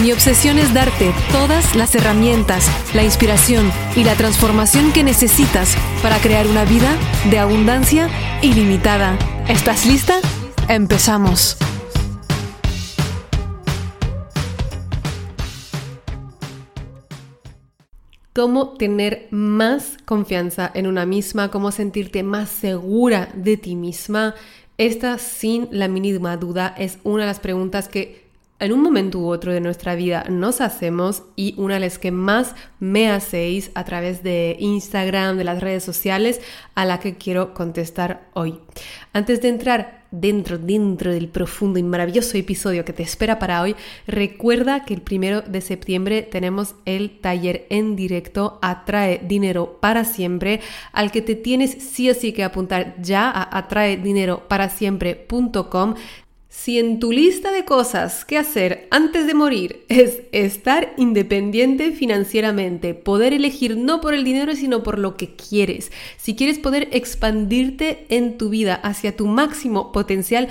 Mi obsesión es darte todas las herramientas, la inspiración y la transformación que necesitas para crear una vida de abundancia ilimitada. ¿Estás lista? Empezamos. Cómo tener más confianza en una misma, cómo sentirte más segura de ti misma. Esta, sin la mínima duda, es una de las preguntas que en un momento u otro de nuestra vida nos hacemos y una de las que más me hacéis a través de Instagram, de las redes sociales, a la que quiero contestar hoy. Antes de entrar dentro, dentro del profundo y maravilloso episodio que te espera para hoy, recuerda que el primero de septiembre tenemos el taller en directo Atrae Dinero para Siempre, al que te tienes sí o sí que apuntar ya a atraedineroparasiempre.com. Si en tu lista de cosas que hacer antes de morir es estar independiente financieramente, poder elegir no por el dinero sino por lo que quieres, si quieres poder expandirte en tu vida hacia tu máximo potencial,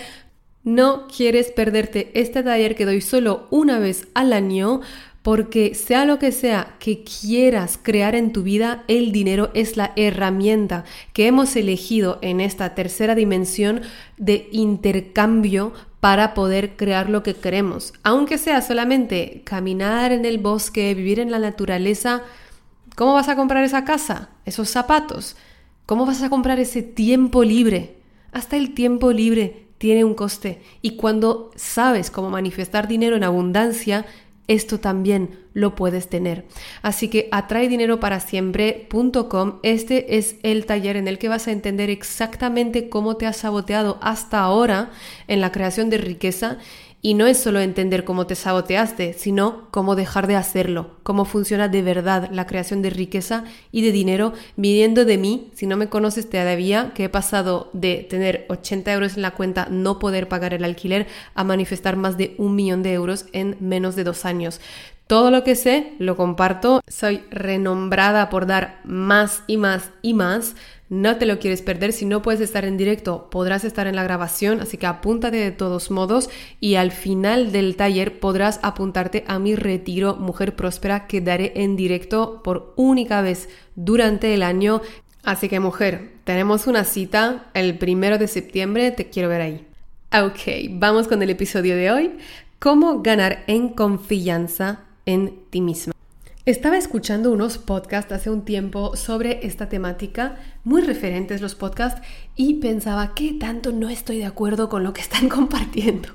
no quieres perderte este taller que doy solo una vez al año, porque sea lo que sea que quieras crear en tu vida, el dinero es la herramienta que hemos elegido en esta tercera dimensión de intercambio para poder crear lo que queremos. Aunque sea solamente caminar en el bosque, vivir en la naturaleza, ¿cómo vas a comprar esa casa? Esos zapatos. ¿Cómo vas a comprar ese tiempo libre? Hasta el tiempo libre tiene un coste. Y cuando sabes cómo manifestar dinero en abundancia, esto también lo puedes tener. Así que atrae dinero para siempre.com. Este es el taller en el que vas a entender exactamente cómo te has saboteado hasta ahora en la creación de riqueza y no es solo entender cómo te saboteaste, sino cómo dejar de hacerlo, cómo funciona de verdad la creación de riqueza y de dinero viniendo de mí. Si no me conoces todavía, que he pasado de tener 80 euros en la cuenta, no poder pagar el alquiler, a manifestar más de un millón de euros en menos de dos años. Todo lo que sé lo comparto. Soy renombrada por dar más y más y más. No te lo quieres perder. Si no puedes estar en directo, podrás estar en la grabación. Así que apúntate de todos modos. Y al final del taller podrás apuntarte a mi retiro Mujer Próspera que daré en directo por única vez durante el año. Así que mujer, tenemos una cita el primero de septiembre. Te quiero ver ahí. Ok, vamos con el episodio de hoy. ¿Cómo ganar en confianza en ti misma. Estaba escuchando unos podcasts hace un tiempo sobre esta temática, muy referentes los podcasts, y pensaba que tanto no estoy de acuerdo con lo que están compartiendo.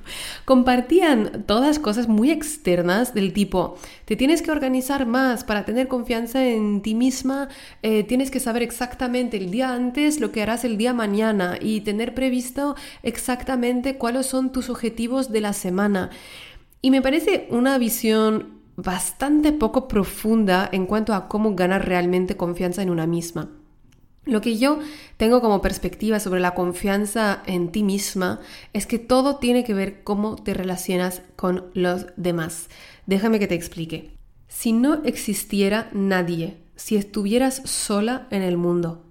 Compartían todas cosas muy externas del tipo, te tienes que organizar más para tener confianza en ti misma, eh, tienes que saber exactamente el día antes lo que harás el día mañana y tener previsto exactamente cuáles son tus objetivos de la semana. Y me parece una visión bastante poco profunda en cuanto a cómo ganar realmente confianza en una misma. Lo que yo tengo como perspectiva sobre la confianza en ti misma es que todo tiene que ver cómo te relacionas con los demás. Déjame que te explique. Si no existiera nadie, si estuvieras sola en el mundo,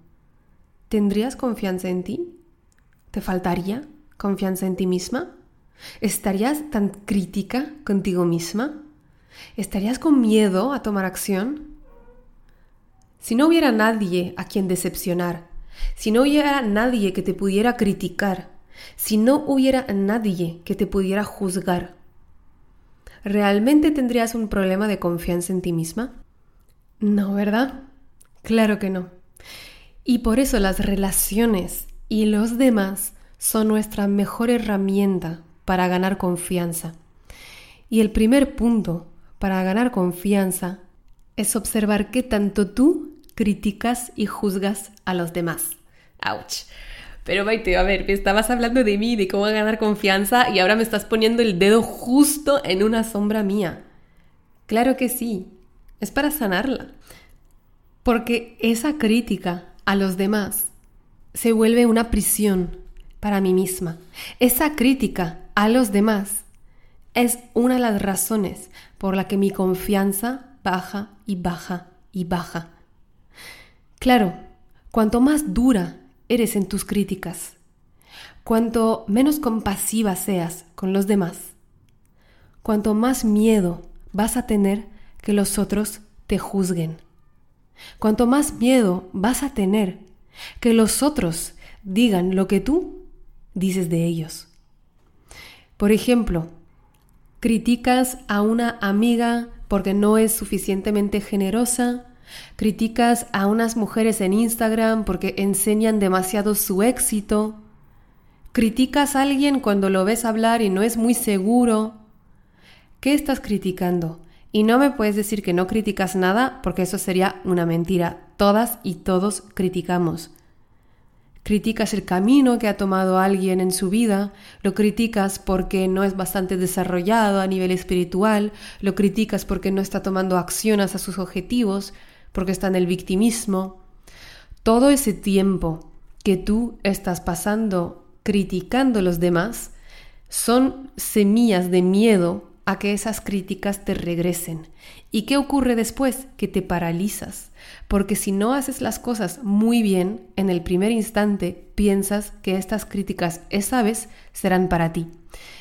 ¿tendrías confianza en ti? ¿Te faltaría confianza en ti misma? ¿Estarías tan crítica contigo misma? ¿Estarías con miedo a tomar acción? Si no hubiera nadie a quien decepcionar, si no hubiera nadie que te pudiera criticar, si no hubiera nadie que te pudiera juzgar, ¿realmente tendrías un problema de confianza en ti misma? No, ¿verdad? Claro que no. Y por eso las relaciones y los demás son nuestra mejor herramienta para ganar confianza. Y el primer punto para ganar confianza es observar qué tanto tú criticas y juzgas a los demás. ¡Auch! Pero Maite, a ver, me estabas hablando de mí, de cómo ganar confianza y ahora me estás poniendo el dedo justo en una sombra mía. Claro que sí, es para sanarla. Porque esa crítica a los demás se vuelve una prisión para mí misma. Esa crítica a los demás es una de las razones por la que mi confianza baja y baja y baja. Claro, cuanto más dura eres en tus críticas, cuanto menos compasiva seas con los demás, cuanto más miedo vas a tener que los otros te juzguen, cuanto más miedo vas a tener que los otros digan lo que tú dices de ellos. Por ejemplo, criticas a una amiga porque no es suficientemente generosa, criticas a unas mujeres en Instagram porque enseñan demasiado su éxito, criticas a alguien cuando lo ves hablar y no es muy seguro. ¿Qué estás criticando? Y no me puedes decir que no criticas nada porque eso sería una mentira. Todas y todos criticamos. Criticas el camino que ha tomado alguien en su vida, lo criticas porque no es bastante desarrollado a nivel espiritual, lo criticas porque no está tomando acciones a sus objetivos, porque está en el victimismo. Todo ese tiempo que tú estás pasando criticando a los demás son semillas de miedo a que esas críticas te regresen. ¿Y qué ocurre después? Que te paralizas. Porque si no haces las cosas muy bien, en el primer instante piensas que estas críticas esa vez serán para ti.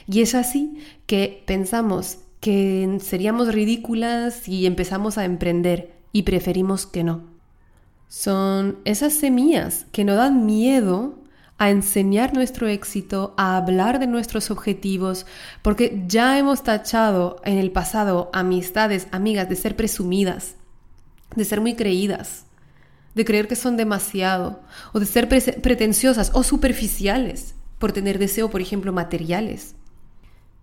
Y es así que pensamos que seríamos ridículas y empezamos a emprender y preferimos que no. Son esas semillas que no dan miedo a enseñar nuestro éxito, a hablar de nuestros objetivos, porque ya hemos tachado en el pasado amistades, amigas, de ser presumidas, de ser muy creídas, de creer que son demasiado, o de ser pretenciosas o superficiales por tener deseo, por ejemplo, materiales.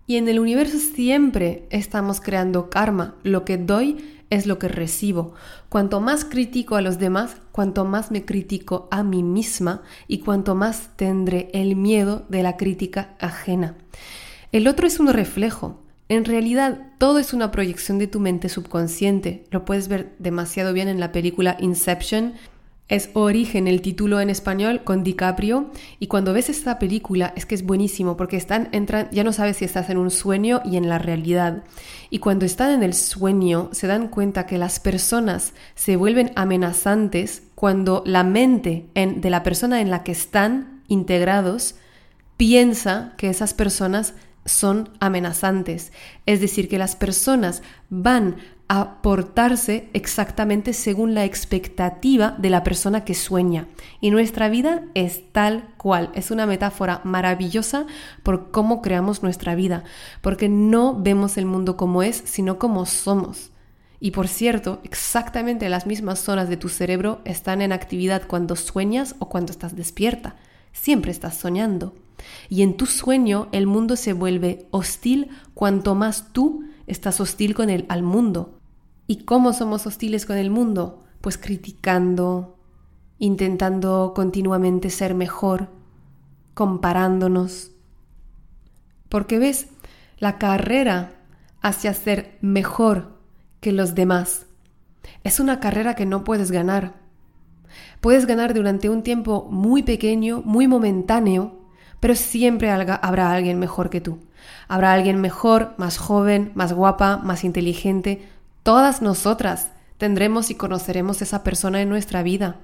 Y en el universo siempre estamos creando karma. Lo que doy es lo que recibo. Cuanto más critico a los demás, cuanto más me critico a mí misma y cuanto más tendré el miedo de la crítica ajena. El otro es un reflejo. En realidad, todo es una proyección de tu mente subconsciente. Lo puedes ver demasiado bien en la película Inception, es Origen el título en español con DiCaprio y cuando ves esta película es que es buenísimo porque están entran ya no sabes si estás en un sueño y en la realidad. Y cuando están en el sueño se dan cuenta que las personas se vuelven amenazantes cuando la mente de la persona en la que están integrados piensa que esas personas son amenazantes. Es decir, que las personas van a portarse exactamente según la expectativa de la persona que sueña. Y nuestra vida es tal cual. Es una metáfora maravillosa por cómo creamos nuestra vida, porque no vemos el mundo como es, sino como somos. Y por cierto, exactamente las mismas zonas de tu cerebro están en actividad cuando sueñas o cuando estás despierta. Siempre estás soñando. Y en tu sueño el mundo se vuelve hostil cuanto más tú estás hostil con el al mundo. ¿Y cómo somos hostiles con el mundo? Pues criticando, intentando continuamente ser mejor, comparándonos. Porque ves, la carrera hacia ser mejor que los demás es una carrera que no puedes ganar. Puedes ganar durante un tiempo muy pequeño, muy momentáneo, pero siempre habrá alguien mejor que tú. Habrá alguien mejor, más joven, más guapa, más inteligente, Todas nosotras tendremos y conoceremos esa persona en nuestra vida.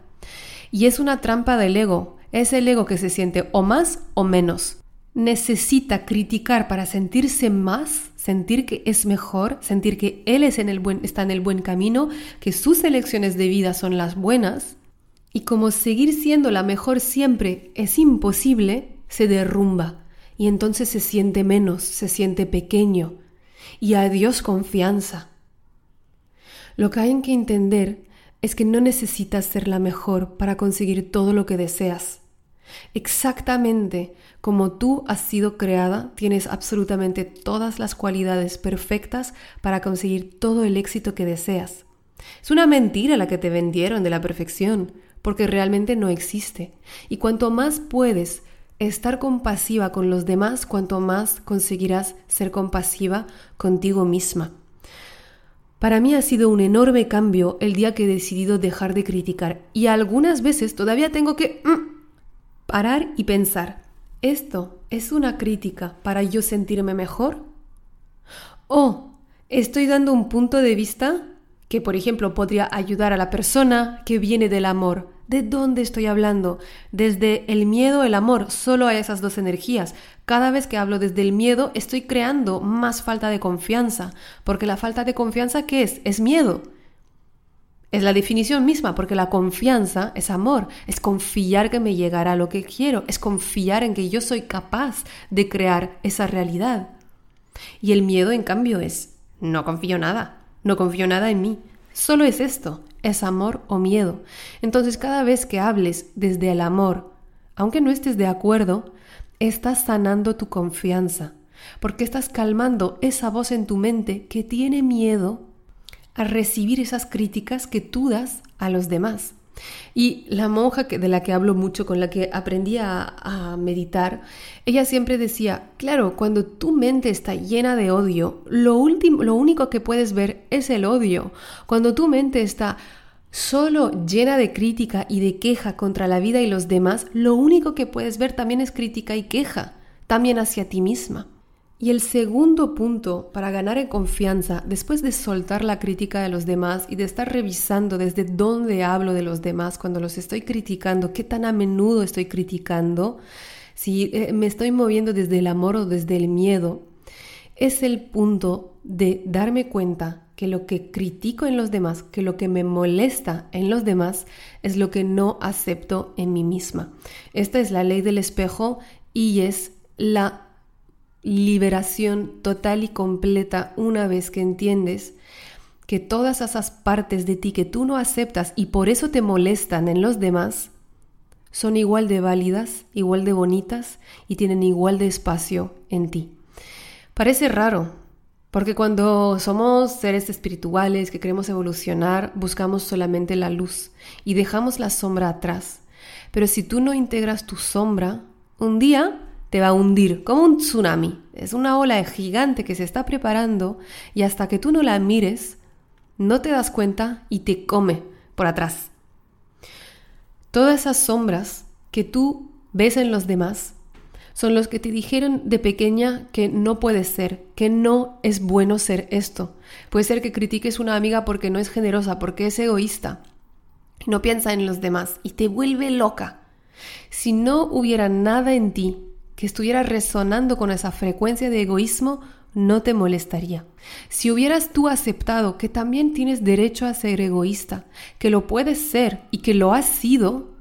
Y es una trampa del ego, es el ego que se siente o más o menos. Necesita criticar para sentirse más, sentir que es mejor, sentir que él es en el buen, está en el buen camino, que sus elecciones de vida son las buenas. Y como seguir siendo la mejor siempre es imposible, se derrumba y entonces se siente menos, se siente pequeño y adiós confianza. Lo que hay que entender es que no necesitas ser la mejor para conseguir todo lo que deseas. Exactamente como tú has sido creada, tienes absolutamente todas las cualidades perfectas para conseguir todo el éxito que deseas. Es una mentira la que te vendieron de la perfección, porque realmente no existe. Y cuanto más puedes estar compasiva con los demás, cuanto más conseguirás ser compasiva contigo misma. Para mí ha sido un enorme cambio el día que he decidido dejar de criticar y algunas veces todavía tengo que mm, parar y pensar, ¿esto es una crítica para yo sentirme mejor? ¿O estoy dando un punto de vista que, por ejemplo, podría ayudar a la persona que viene del amor? ¿De dónde estoy hablando? Desde el miedo, el amor, solo a esas dos energías. Cada vez que hablo desde el miedo, estoy creando más falta de confianza, porque la falta de confianza, ¿qué es? Es miedo. Es la definición misma, porque la confianza es amor, es confiar que me llegará lo que quiero, es confiar en que yo soy capaz de crear esa realidad. Y el miedo, en cambio, es no confío nada, no confío nada en mí, solo es esto, es amor o miedo. Entonces cada vez que hables desde el amor, aunque no estés de acuerdo, estás sanando tu confianza, porque estás calmando esa voz en tu mente que tiene miedo a recibir esas críticas que tú das a los demás. Y la monja de la que hablo mucho, con la que aprendí a, meditar, ella siempre decía, claro, cuando tu mente está llena de odio, lo, último, lo único que puedes ver es el odio. Cuando tu mente está solo llena de crítica y de queja contra la vida y los demás, lo único que puedes ver también es crítica y queja, también hacia ti misma. Y el segundo punto para ganar en confianza, después de soltar la crítica de los demás y de estar revisando desde dónde hablo de los demás cuando los estoy criticando, qué tan a menudo estoy criticando, si eh, me estoy moviendo desde el amor o desde el miedo, es el punto de darme cuenta que lo que critico en los demás, que lo que me molesta en los demás, es lo que no acepto en mí misma. Esta es la ley del espejo y es la liberación total y completa una vez que entiendes que todas esas partes de ti que tú no aceptas y por eso te molestan en los demás, son igual de válidas, igual de bonitas y tienen igual de espacio en ti. Parece raro, porque cuando somos seres espirituales que queremos evolucionar, buscamos solamente la luz y dejamos la sombra atrás. Pero si tú no integras tu sombra, un día te va a hundir como un tsunami. Es una ola gigante que se está preparando y hasta que tú no la mires, no te das cuenta y te come por atrás. Todas esas sombras que tú ves en los demás son los que te dijeron de pequeña que no puede ser, que no es bueno ser esto. Puede ser que critiques una amiga porque no es generosa, porque es egoísta, no piensa en los demás y te vuelve loca. Si no hubiera nada en ti que estuviera resonando con esa frecuencia de egoísmo no te molestaría. Si hubieras tú aceptado que también tienes derecho a ser egoísta, que lo puedes ser y que lo has sido,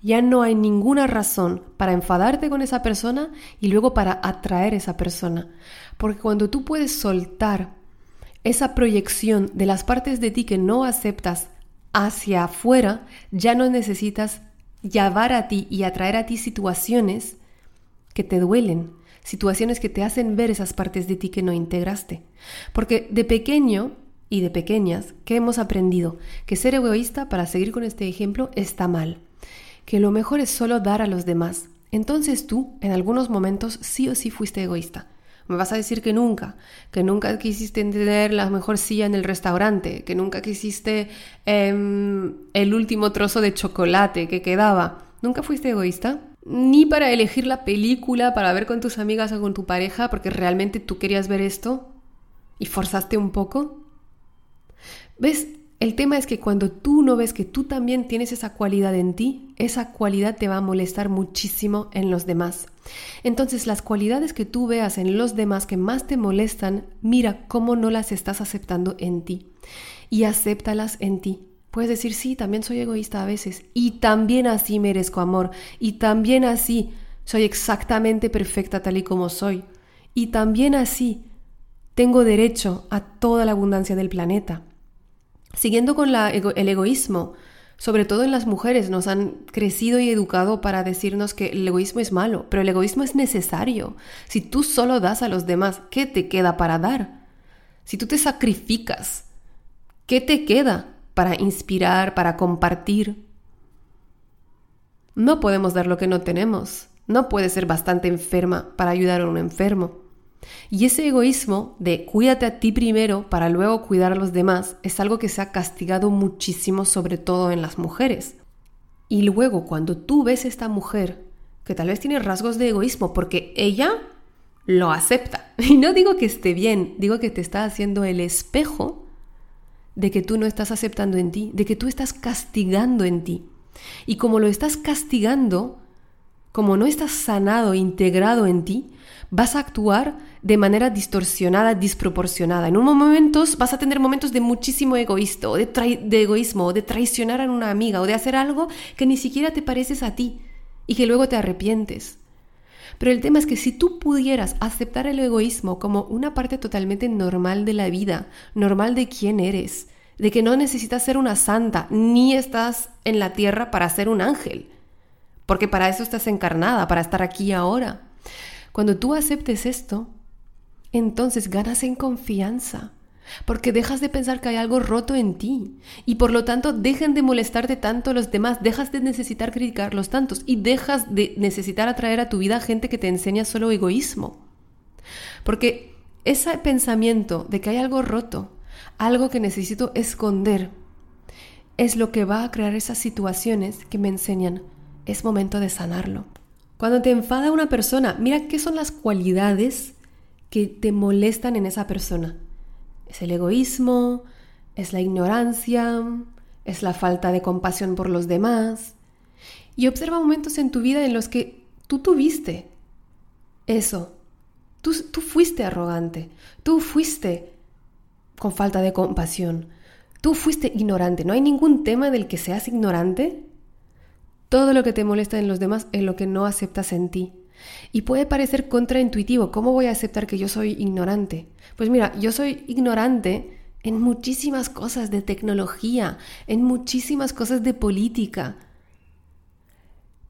ya no hay ninguna razón para enfadarte con esa persona y luego para atraer a esa persona. Porque cuando tú puedes soltar esa proyección de las partes de ti que no aceptas hacia afuera, ya no necesitas llevar a ti y atraer a ti situaciones que te duelen, situaciones que te hacen ver esas partes de ti que no integraste. Porque de pequeño y de pequeñas, ¿qué hemos aprendido? Que ser egoísta, para seguir con este ejemplo, está mal. Que lo mejor es solo dar a los demás. Entonces tú, en algunos momentos, sí o sí fuiste egoísta. Me vas a decir que nunca, que nunca quisiste tener la mejor silla en el restaurante, que nunca quisiste em, el último trozo de chocolate que quedaba. ¿Nunca fuiste egoísta? Ni para elegir la película para ver con tus amigas o con tu pareja porque realmente tú querías ver esto y forzaste un poco. ¿Ves? El tema es que cuando tú no ves que tú también tienes esa cualidad en ti, esa cualidad te va a molestar muchísimo en los demás. Entonces las cualidades que tú veas en los demás que más te molestan, mira cómo no las estás aceptando en ti y acéptalas en ti. Puedes decir, sí, también soy egoísta a veces y también así merezco amor y también así soy exactamente perfecta tal y como soy y también así tengo derecho a toda la abundancia del planeta. Siguiendo con el egoísmo, sobre todo en las mujeres, nos han crecido y educado para decirnos que el egoísmo es malo, pero el egoísmo es necesario. Si tú solo das a los demás, ¿qué te queda para dar? Si tú te sacrificas, ¿qué te queda? Para inspirar, para compartir. No podemos dar lo que no tenemos. No puedes ser bastante enferma para ayudar a un enfermo. Y ese egoísmo de cuídate a ti primero para luego cuidar a los demás es algo que se ha castigado muchísimo, sobre todo en las mujeres. Y luego cuando tú ves a esta mujer que tal vez tiene rasgos de egoísmo porque ella lo acepta. Y no digo que esté bien, digo que te está haciendo el espejo de que tú no estás aceptando en ti, de que tú estás castigando en ti. Y como lo estás castigando, como no estás sanado, integrado en ti, vas a actuar de manera distorsionada, desproporcionada. En unos momentos vas a tener momentos de muchísimo egoísta, de, egoísmo, de traicionar a una amiga, o de hacer algo que ni siquiera te pareces a ti y que luego te arrepientes. Pero el tema es que si tú pudieras aceptar el egoísmo como una parte totalmente normal de la vida, normal de quién eres, de que no necesitas ser una santa, ni estás en la tierra para ser un ángel, porque para eso estás encarnada, para estar aquí ahora. Cuando tú aceptes esto, entonces ganas en confianza, porque dejas de pensar que hay algo roto en ti y por lo tanto dejan de molestarte tanto los demás, dejas de necesitar criticarlos tantos y dejas de necesitar atraer a tu vida gente que te enseña solo egoísmo. Porque ese pensamiento de que hay algo roto, algo que necesito esconder, es lo que va a crear esas situaciones que me enseñan, es momento de sanarlo. Cuando te enfada una persona, mira qué son las cualidades que te molestan en esa persona. Es el egoísmo, es la ignorancia, es la falta de compasión por los demás. Y observa momentos en tu vida en los que tú tuviste eso. Tú, tú fuiste arrogante, tú fuiste con falta de compasión, tú fuiste ignorante. No hay ningún tema del que seas ignorante. Todo lo que te molesta en los demás es lo que no aceptas en ti. Y puede parecer contraintuitivo. ¿Cómo voy a aceptar que yo soy ignorante? Pues mira, yo soy ignorante en muchísimas cosas de tecnología, en muchísimas cosas de política.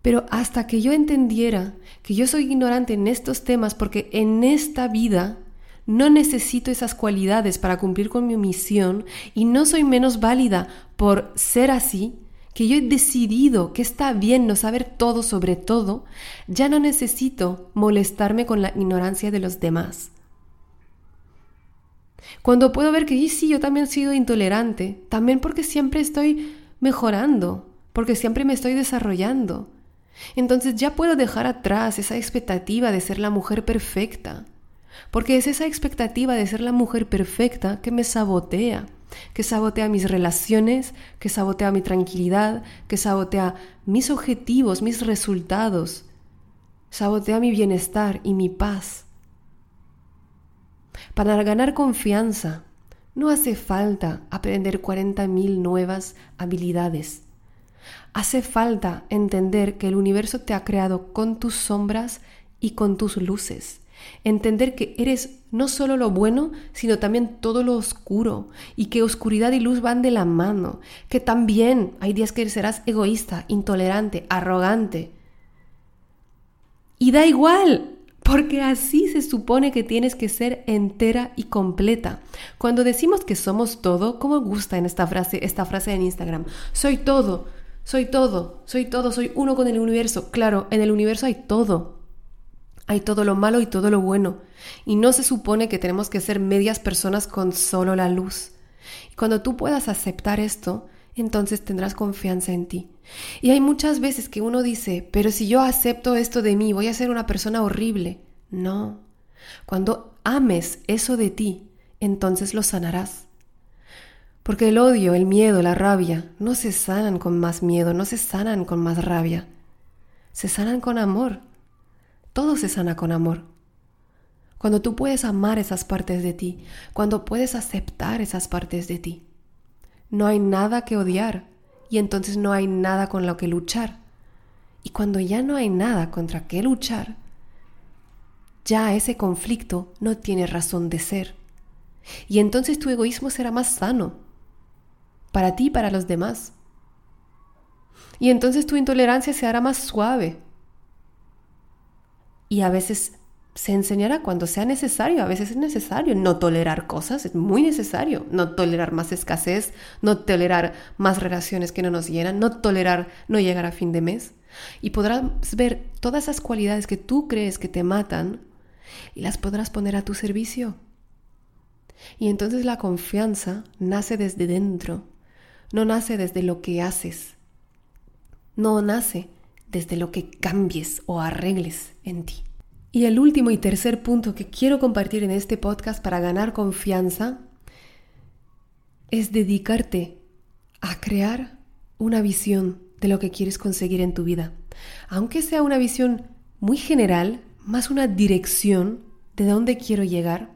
Pero hasta que yo entendiera que yo soy ignorante en estos temas, porque en esta vida no necesito esas cualidades para cumplir con mi misión y no soy menos válida por ser así, que yo he decidido que está bien no saber todo sobre todo, ya no necesito molestarme con la ignorancia de los demás. Cuando puedo ver que sí, yo también he sido intolerante, también porque siempre estoy mejorando, porque siempre me estoy desarrollando. Entonces ya puedo dejar atrás esa expectativa de ser la mujer perfecta, porque es esa expectativa de ser la mujer perfecta que me sabotea, que sabotea mis relaciones, que sabotea mi tranquilidad, que sabotea mis objetivos, mis resultados, sabotea mi bienestar y mi paz. Para ganar confianza, no hace falta aprender 40.000 nuevas habilidades. Hace falta entender que el universo te ha creado con tus sombras y con tus luces. Entender que eres no solo lo bueno, sino también todo lo oscuro, y que oscuridad y luz van de la mano, que también hay días que serás egoísta, intolerante, arrogante. Y da igual, porque así se supone que tienes que ser entera y completa. Cuando decimos que somos todo, ¿cómo gusta en esta frase, esta frase en Instagram? Soy todo, soy todo, soy todo, soy uno con el universo. Claro, en el universo hay todo. Hay todo lo malo y todo lo bueno. Y no se supone que tenemos que ser medias personas con solo la luz. Y cuando tú puedas aceptar esto, entonces tendrás confianza en ti. Y hay muchas veces que uno dice, pero si yo acepto esto de mí, voy a ser una persona horrible. No. Cuando ames eso de ti, entonces lo sanarás. Porque el odio, el miedo, la rabia no se sanan con más miedo, no se sanan con más rabia. Se sanan con amor. Todo se sana con amor. Cuando tú puedes amar esas partes de ti, cuando puedes aceptar esas partes de ti, no hay nada que odiar y entonces no hay nada con lo que luchar. Y cuando ya no hay nada contra qué luchar, ya ese conflicto no tiene razón de ser. Y entonces tu egoísmo será más sano, para ti y para los demás. Y entonces tu intolerancia se hará más suave, y a veces se enseñará cuando sea necesario, a veces es necesario no tolerar cosas, es muy necesario no tolerar más escasez, no tolerar más relaciones que no nos llenan, no tolerar no llegar a fin de mes. Y podrás ver todas esas cualidades que tú crees que te matan y las podrás poner a tu servicio. Y entonces la confianza nace desde dentro, no nace desde lo que haces, no nace desde lo que cambies o arregles en ti. Y el último y tercer punto que quiero compartir en este podcast para ganar confianza es dedicarte a crear una visión de lo que quieres conseguir en tu vida. Aunque sea una visión muy general, más una dirección de dónde quiero llegar,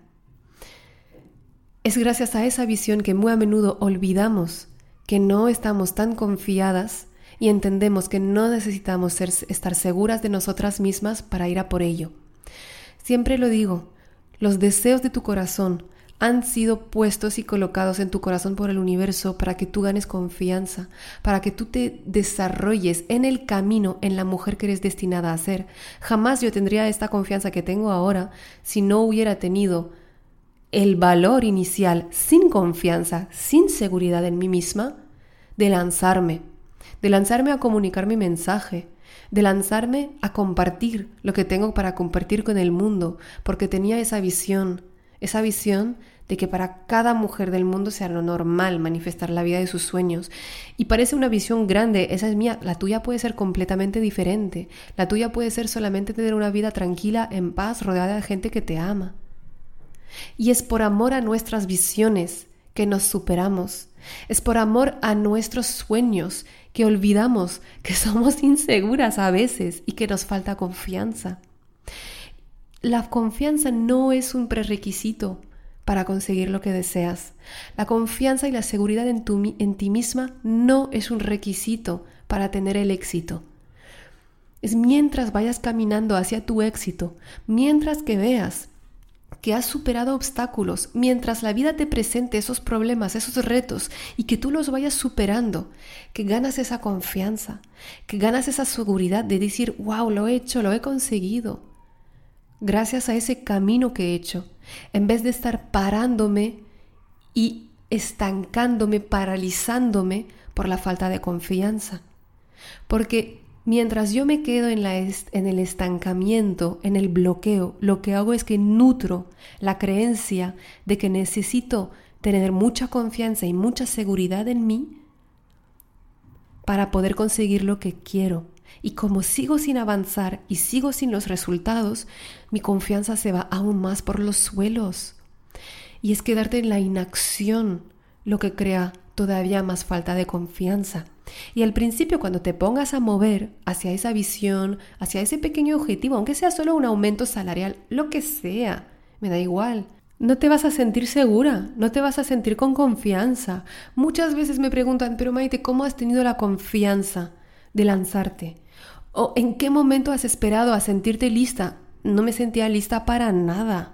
es gracias a esa visión que muy a menudo olvidamos que no estamos tan confiadas y entendemos que no necesitamos estar seguras de nosotras mismas para ir a por ello. Siempre lo digo, los deseos de tu corazón han sido puestos y colocados en tu corazón por el universo para que tú ganes confianza, para que tú te desarrolles en el camino, en la mujer que eres destinada a ser. Jamás yo tendría esta confianza que tengo ahora si no hubiera tenido el valor inicial sin confianza, sin seguridad en mí misma, de lanzarme, de lanzarme a comunicar mi mensaje, de lanzarme a compartir lo que tengo para compartir con el mundo, porque tenía esa visión, esa visión de que para cada mujer del mundo sea lo normal manifestar la vida de sus sueños. Y parece una visión grande, esa es mía, la tuya puede ser completamente diferente. La tuya puede ser solamente tener una vida tranquila, en paz, rodeada de gente que te ama. Y es por amor a nuestras visiones que nos superamos. Es por amor a nuestros sueños que olvidamos que somos inseguras a veces y que nos falta confianza. La confianza no es un prerequisito para conseguir lo que deseas. La confianza y la seguridad en, en ti misma no es un requisito para tener el éxito. Es mientras vayas caminando hacia tu éxito, mientras que veas que has superado obstáculos, mientras la vida te presente esos problemas, esos retos, y que tú los vayas superando, que ganas esa confianza, que ganas esa seguridad de decir, wow, lo he hecho, lo he conseguido, gracias a ese camino que he hecho, en vez de estar parándome y estancándome, paralizándome por la falta de confianza. Porque Mientras yo me quedo en, en, el estancamiento, en el bloqueo, lo que hago es que nutro la creencia de que necesito tener mucha confianza y mucha seguridad en mí para poder conseguir lo que quiero. Y como sigo sin avanzar y sigo sin los resultados, mi confianza se va aún más por los suelos. Y es quedarte en la inacción lo que crea todavía más falta de confianza. Y al principio cuando te pongas a mover hacia esa visión, hacia ese pequeño objetivo, aunque sea solo un aumento salarial, lo que sea, me da igual. No te vas a sentir segura, no te vas a sentir con confianza. Muchas veces me preguntan, pero Maite, ¿cómo has tenido la confianza de lanzarte? ¿O en qué momento has esperado a sentirte lista? No me sentía lista para nada.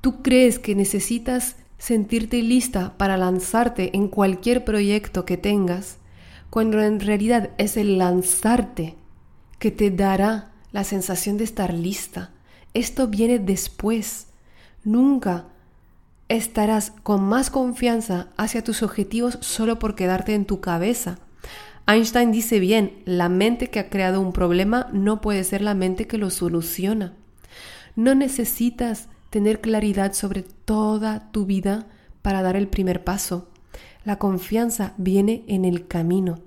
¿Tú crees que necesitas sentirte lista para lanzarte en cualquier proyecto que tengas, cuando en realidad es el lanzarte que te dará la sensación de estar lista. Esto viene después. Nunca estarás con más confianza hacia tus objetivos solo por quedarte en tu cabeza. Einstein dice bien, la mente que ha creado un problema no puede ser la mente que lo soluciona. No necesitas tener claridad sobre toda tu vida para dar el primer paso. La confianza viene en el camino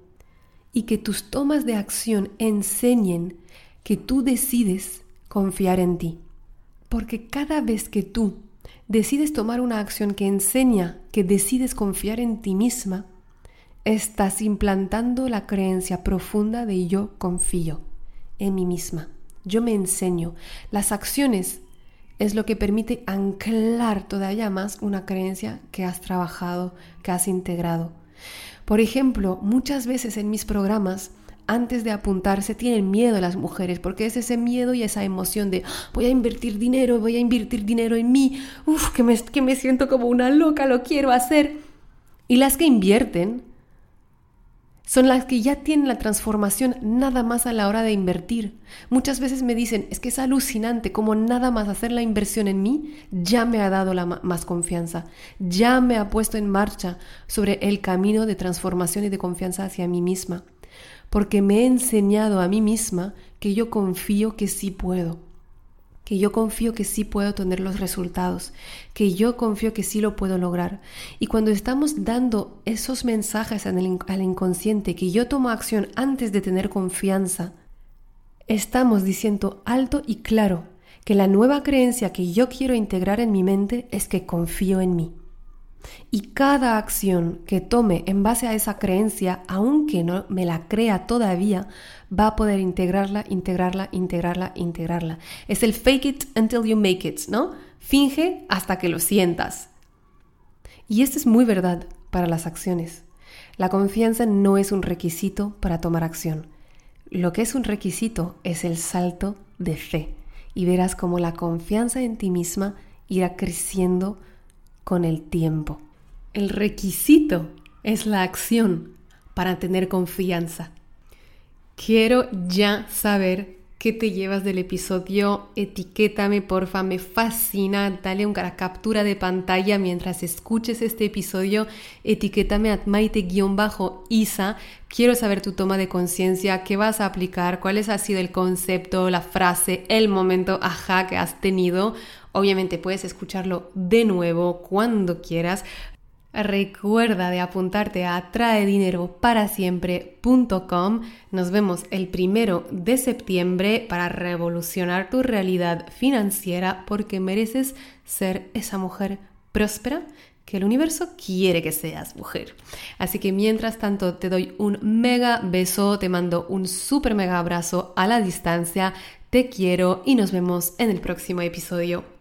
y que tus tomas de acción enseñen que tú decides confiar en ti. Porque cada vez que tú decides tomar una acción que enseña que decides confiar en ti misma, estás implantando la creencia profunda de yo confío en mí misma. Yo me enseño. Las acciones es lo que permite anclar todavía más una creencia que has trabajado, que has integrado. Por ejemplo, muchas veces en mis programas, antes de apuntarse, tienen miedo las mujeres, porque es ese miedo y esa emoción de ah, voy a invertir dinero, voy a invertir dinero en mí, uff, que me, que me siento como una loca, lo quiero hacer. Y las que invierten son las que ya tienen la transformación nada más a la hora de invertir. Muchas veces me dicen, es que es alucinante como nada más hacer la inversión en mí ya me ha dado la más confianza, ya me ha puesto en marcha sobre el camino de transformación y de confianza hacia mí misma, porque me he enseñado a mí misma que yo confío que sí puedo. Que yo confío que sí puedo tener los resultados, que yo confío que sí lo puedo lograr. Y cuando estamos dando esos mensajes al inconsciente, que yo tomo acción antes de tener confianza, estamos diciendo alto y claro que la nueva creencia que yo quiero integrar en mi mente es que confío en mí. Y cada acción que tome en base a esa creencia, aunque no me la crea todavía, va a poder integrarla, integrarla, integrarla, integrarla. Es el fake it until you make it, ¿no? Finge hasta que lo sientas. Y esto es muy verdad para las acciones. La confianza no es un requisito para tomar acción. Lo que es un requisito es el salto de fe. Y verás cómo la confianza en ti misma irá creciendo con el tiempo. El requisito es la acción para tener confianza. Quiero ya saber qué te llevas del episodio. Etiquétame, porfa, me fascina. Dale una captura de pantalla mientras escuches este episodio. Etiquétame a maite-isa. Quiero saber tu toma de conciencia, qué vas a aplicar, cuál ha sido el concepto, la frase, el momento ajá que has tenido. Obviamente puedes escucharlo de nuevo cuando quieras. Recuerda de apuntarte a atraedinero-para-siempre.com. Nos vemos el primero de septiembre para revolucionar tu realidad financiera porque mereces ser esa mujer próspera que el universo quiere que seas mujer. Así que mientras tanto te doy un mega beso, te mando un super mega abrazo a la distancia, te quiero y nos vemos en el próximo episodio.